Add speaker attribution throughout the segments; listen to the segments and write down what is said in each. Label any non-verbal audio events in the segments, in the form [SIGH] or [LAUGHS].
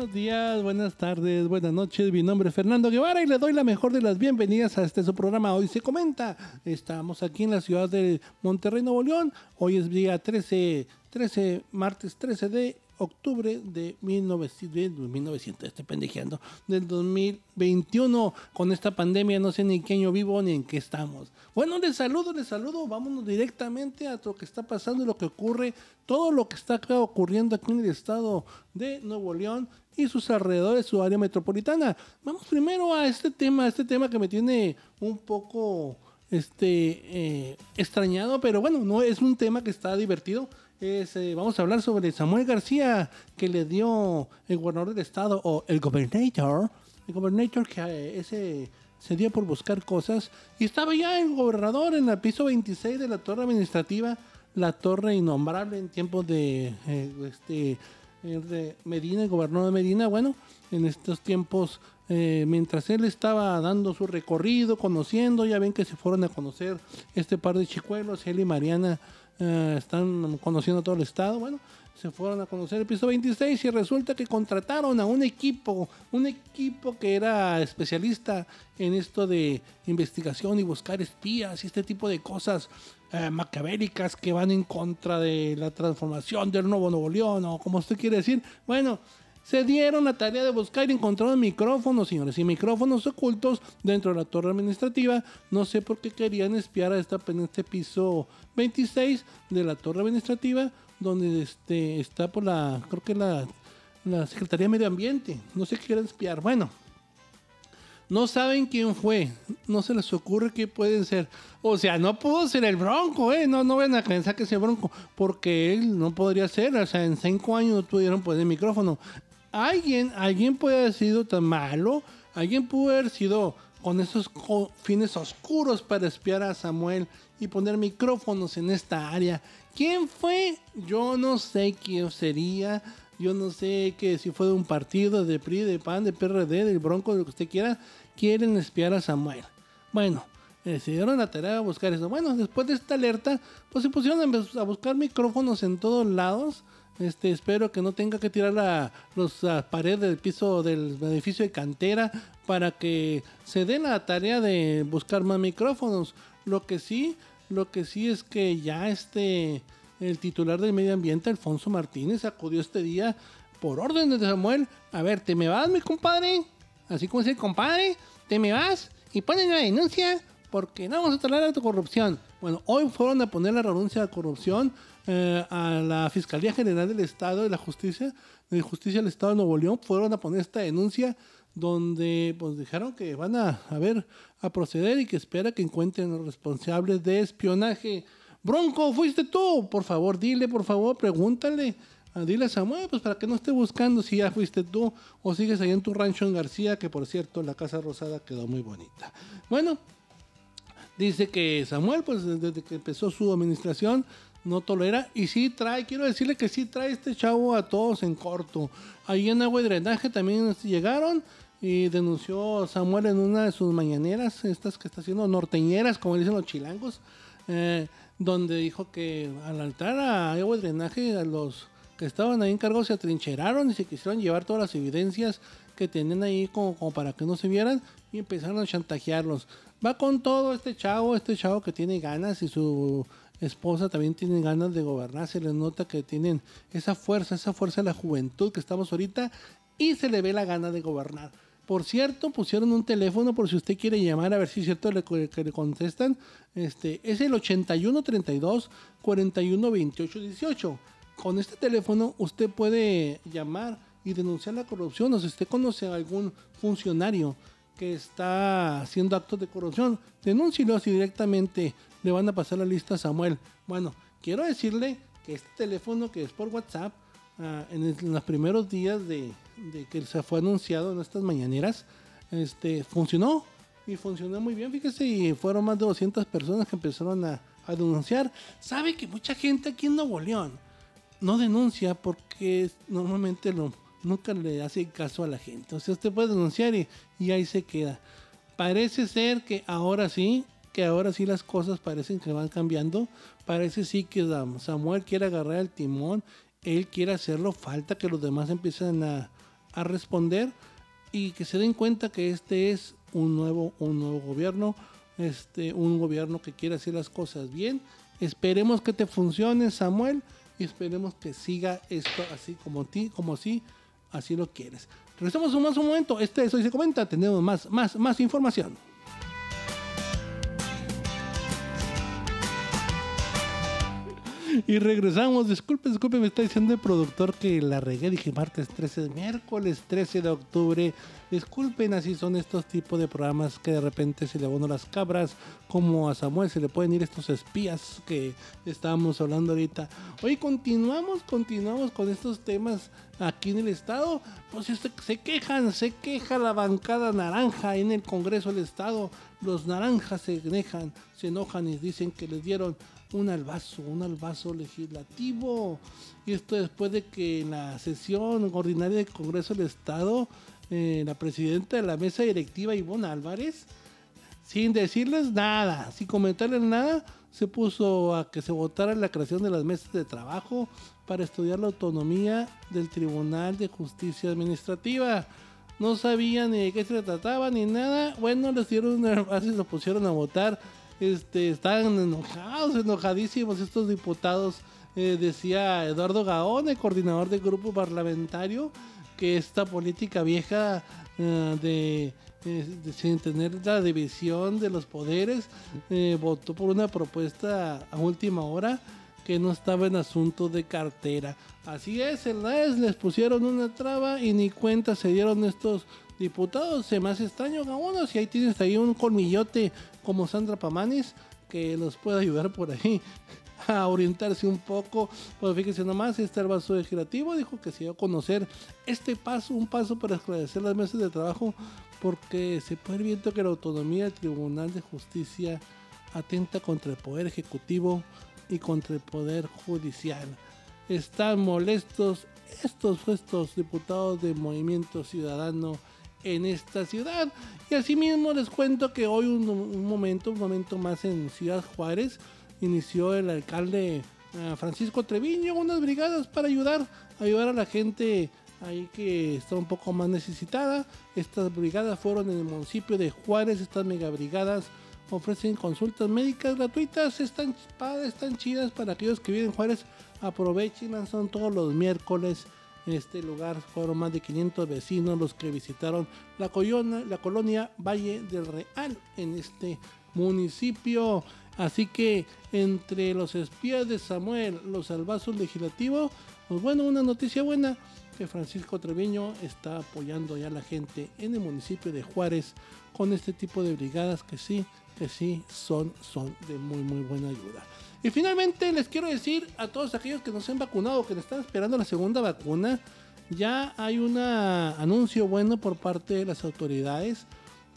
Speaker 1: Buenos días, buenas tardes, buenas noches. Mi nombre es Fernando Guevara y le doy la mejor de las bienvenidas a este su programa. Hoy se comenta. Estamos aquí en la ciudad de Monterrey, Nuevo León. Hoy es día 13, 13, martes 13 de octubre de 1900, 1900 estoy pendejeando, del 2021. Con esta pandemia no sé ni en qué año vivo ni en qué estamos. Bueno, les saludo, les saludo. Vámonos directamente a lo que está pasando lo que ocurre, todo lo que está ocurriendo aquí en el estado de Nuevo León y sus alrededores, su área metropolitana. Vamos primero a este tema, este tema que me tiene un poco este eh, extrañado, pero bueno, no es un tema que está divertido. Es, eh, vamos a hablar sobre Samuel García que le dio el gobernador del estado o el gobernador, el gobernador que eh, ese se dio por buscar cosas. Y estaba ya el gobernador en el piso 26 de la torre administrativa, la torre innombrable en tiempos de eh, este Medina, el gobernador de Medina, bueno, en estos tiempos mientras él estaba dando su recorrido, conociendo, ya ven que se fueron a conocer este par de chicuelos, él y Mariana eh, están conociendo todo el estado. Bueno, se fueron a conocer el piso 26 y resulta que contrataron a un equipo, un equipo que era especialista en esto de investigación y buscar espías y este tipo de cosas eh, que van en contra de la transformación del nuevo Nuevo León o como usted quiere decir. Bueno, se dieron la tarea de buscar y encontraron micrófonos, señores, y micrófonos ocultos dentro de la torre administrativa. No sé por qué querían espiar a esta, en este piso 26 de la torre administrativa, donde este, está por la, creo que la, la Secretaría de Medio Ambiente. No sé qué quieren espiar. Bueno, no saben quién fue. No se les ocurre qué pueden ser. O sea, no pudo ser el Bronco, ¿eh? No, no van a pensar que sea Bronco. Porque él no podría ser. O sea, en cinco años no pudieron poner micrófono alguien, alguien puede haber sido tan malo, alguien pudo haber sido con esos fines oscuros para espiar a Samuel y poner micrófonos en esta área. ¿Quién fue? Yo no sé quién sería. Yo no sé que si fue de un partido, de PRI, de PAN, de PRD, del Bronco, de lo que usted quiera, quieren espiar a Samuel. Bueno, eh, se dieron la tarea de buscar eso. Bueno, después de esta alerta, pues se pusieron a buscar micrófonos en todos lados este, espero que no tenga que tirar la, los, paredes del piso del edificio de cantera para que se den la tarea de buscar más micrófonos. Lo que sí, lo que sí es que ya este, el titular del medio ambiente, Alfonso Martínez, acudió este día por orden de Samuel. A ver, ¿te me vas, mi compadre? Así como dice el compadre, ¿te me vas? Y ponen la denuncia porque no vamos a tolerar tu corrupción. Bueno, hoy fueron a poner la renuncia a corrupción eh, a la Fiscalía General del Estado de la Justicia, de Justicia del Estado de Nuevo León, fueron a poner esta denuncia donde pues dijeron que van a, a a proceder y que espera que encuentren los responsables de espionaje. Bronco, fuiste tú, por favor, dile, por favor, pregúntale. Ah, dile a Samuel, pues para que no esté buscando si ya fuiste tú o sigues ahí en tu rancho en García, que por cierto la Casa Rosada quedó muy bonita. Bueno, dice que Samuel, pues desde que empezó su administración, no tolera. Y sí trae, quiero decirle que sí trae este chavo a todos en corto. Ahí en agua y drenaje también llegaron y denunció Samuel en una de sus mañaneras, estas que está haciendo norteñeras, como dicen los chilangos, eh, donde dijo que al altar a agua y drenaje, a los que estaban ahí encargados se atrincheraron y se quisieron llevar todas las evidencias que tenían ahí como, como para que no se vieran y empezaron a chantajearlos. Va con todo este chavo, este chavo que tiene ganas y su esposa también tienen ganas de gobernar, se les nota que tienen esa fuerza, esa fuerza de la juventud que estamos ahorita y se le ve la gana de gobernar. Por cierto, pusieron un teléfono por si usted quiere llamar a ver si es cierto que le contestan. Este, es el 8132 41 28 18. Con este teléfono usted puede llamar y denunciar la corrupción o si usted conoce a algún funcionario que está haciendo actos de corrupción, denúncielo así directamente le van a pasar la lista a Samuel. Bueno, quiero decirle que este teléfono que es por WhatsApp, ah, en, los primeros días de, que se fue anunciado en estas mañaneras, este, funcionó y funcionó muy bien. Fíjese, y fueron más de 200 personas que empezaron a, denunciar. Sabe que mucha gente aquí en Nuevo León no denuncia porque normalmente nunca le hace caso a la gente. O sea, usted puede denunciar y, y ahí se queda. Parece ser que ahora sí que ahora sí las cosas parecen que van cambiando. Parece sí que Samuel quiere agarrar el timón, él quiere hacerlo, falta que los demás empiecen a, a responder y que se den cuenta que este es un nuevo, un nuevo gobierno, este, un gobierno que quiere hacer las cosas bien. Esperemos que te funcione, Samuel, y esperemos que siga esto así como ti, como si así lo quieres. Regresamos un más un momento. Este es hoy se comenta. Tenemos más, más, más información. Y regresamos. Disculpe, disculpe, me está diciendo el productor que la regué. Dije martes 13, miércoles 13 de octubre. Disculpen, así son estos tipos de programas que de repente se le abonan las cabras. Como a Samuel se le pueden ir estos espías que estábamos hablando ahorita. Hoy continuamos, continuamos con estos temas aquí en el estado. Pues se, se quejan, se queja la bancada naranja en el Congreso del Estado. Los naranjas se enojan, se enojan y dicen que les dieron un albazo, un albazo legislativo. Y esto después de que en la sesión ordinaria del Congreso del Estado, eh, la presidenta de la mesa directiva, Ivonne Álvarez, sin decirles nada, sin comentarles nada, se puso a que se votara la creación de las mesas de trabajo para estudiar la autonomía del Tribunal de Justicia Administrativa. No sabían ni de qué se trataba ni nada. Bueno, les dieron así lo pusieron a votar este, están enojados, enojadísimos estos diputados. Eh, decía Eduardo Gaón, el coordinador del grupo parlamentario, que esta política vieja eh, de, de, sin tener la división de los poderes, eh, votó por una propuesta a última hora que no estaba en asunto de cartera. Así es, en la les pusieron una traba y ni cuenta se dieron estos diputados. Se me hace extraño, Gaón, si ahí tienes ahí un colmillote como Sandra Pamanis que nos puede ayudar por ahí [LAUGHS] a orientarse un poco. Pues fíjense nomás, este vaso legislativo dijo que se iba a conocer este paso, un paso para esclarecer las mesas de trabajo, porque se puede viendo que la autonomía del Tribunal de Justicia atenta contra el Poder Ejecutivo y contra el Poder Judicial. Están molestos estos, estos diputados del Movimiento Ciudadano en esta ciudad. Y asimismo les cuento que hoy un, momento, un momento más en Ciudad Juárez, inició el alcalde eh, Francisco Treviño unas brigadas para ayudar, ayudar a la gente ahí que está un poco más necesitada. Estas brigadas fueron en el municipio de Juárez, estas megabrigadas ofrecen consultas médicas gratuitas, están están chidas para aquellos que viven en Juárez, aprovechen, son todos los miércoles este lugar fueron más de 500 vecinos los que visitaron la, la colonia Valle del Real en este municipio. Así que entre los espías de Samuel, los albazos legislativos, pues bueno, una noticia buena que Francisco Treviño está apoyando ya a la gente en el municipio de Juárez con este tipo de brigadas que sí, que sí son, son de muy muy buena ayuda. Y finalmente les quiero decir a todos aquellos que no se han vacunado, que están esperando la segunda vacuna, ya hay un anuncio bueno por parte de las autoridades.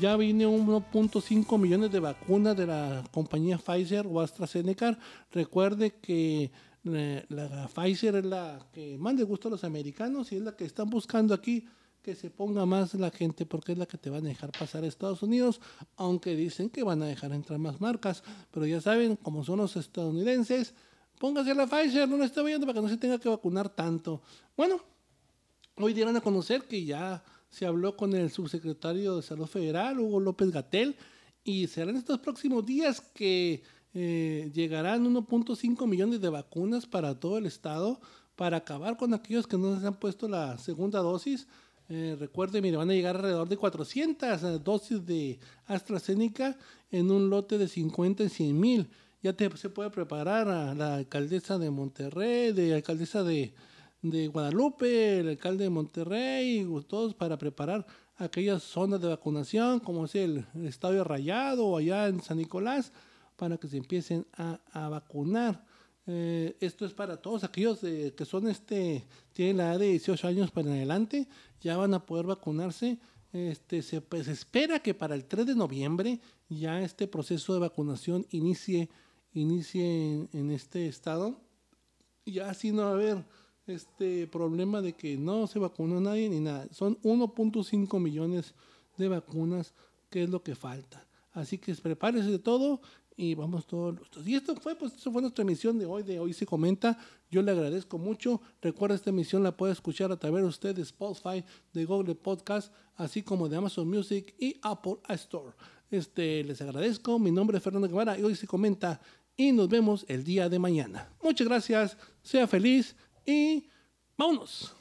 Speaker 1: Ya viene 1.5 millones de vacunas de la compañía Pfizer o AstraZeneca. Recuerde que eh, la, Pfizer es la que más les gusta a los americanos y es la que están buscando aquí que se ponga más la gente porque es la que te van a dejar pasar a Estados Unidos, aunque dicen que van a dejar entrar más marcas, pero ya saben, como son los estadounidenses, póngase la Pfizer, no lo está viendo para que no se tenga que vacunar tanto. Bueno, hoy dieron a conocer que ya se habló con el subsecretario de Salud Federal, Hugo López Gatel, y serán estos próximos días que eh, llegarán 1.5 millones de vacunas para todo el estado para acabar con aquellos que no se han puesto la segunda dosis eh, recuerde, mire, van a llegar alrededor de 400 eh, dosis de AstraZeneca en un lote de 50 y 100 mil. Ya se puede preparar a la alcaldesa de Monterrey, de alcaldesa de, Guadalupe, el alcalde de Monterrey, todos para preparar aquellas zonas de vacunación, como es el, Estadio Rayado o allá en San Nicolás, para que se empiecen a vacunar. Eh, esto es para todos aquellos que son este, tienen la edad de 18 años para adelante, ya van a poder vacunarse. Este, se, pues, espera que para el 3 de noviembre ya este proceso de vacunación inicie, inicie en, este estado. Ya así no va a haber este problema de que no se vacunó nadie ni nada. Son 1.5 millones de vacunas que es lo que falta. Así que prepárese de todo y vamos todos los Y esto fue, pues, eso fue nuestra emisión de hoy, de Hoy se comenta. Yo le agradezco mucho. Recuerda, esta emisión la puede escuchar a través de usted Spotify, de Google Podcast, así como de Amazon Music y Apple Store. Este, les agradezco. Mi nombre es Fernando Guevara y hoy se comenta. Y nos vemos el día de mañana. Muchas gracias. Sea feliz y vámonos.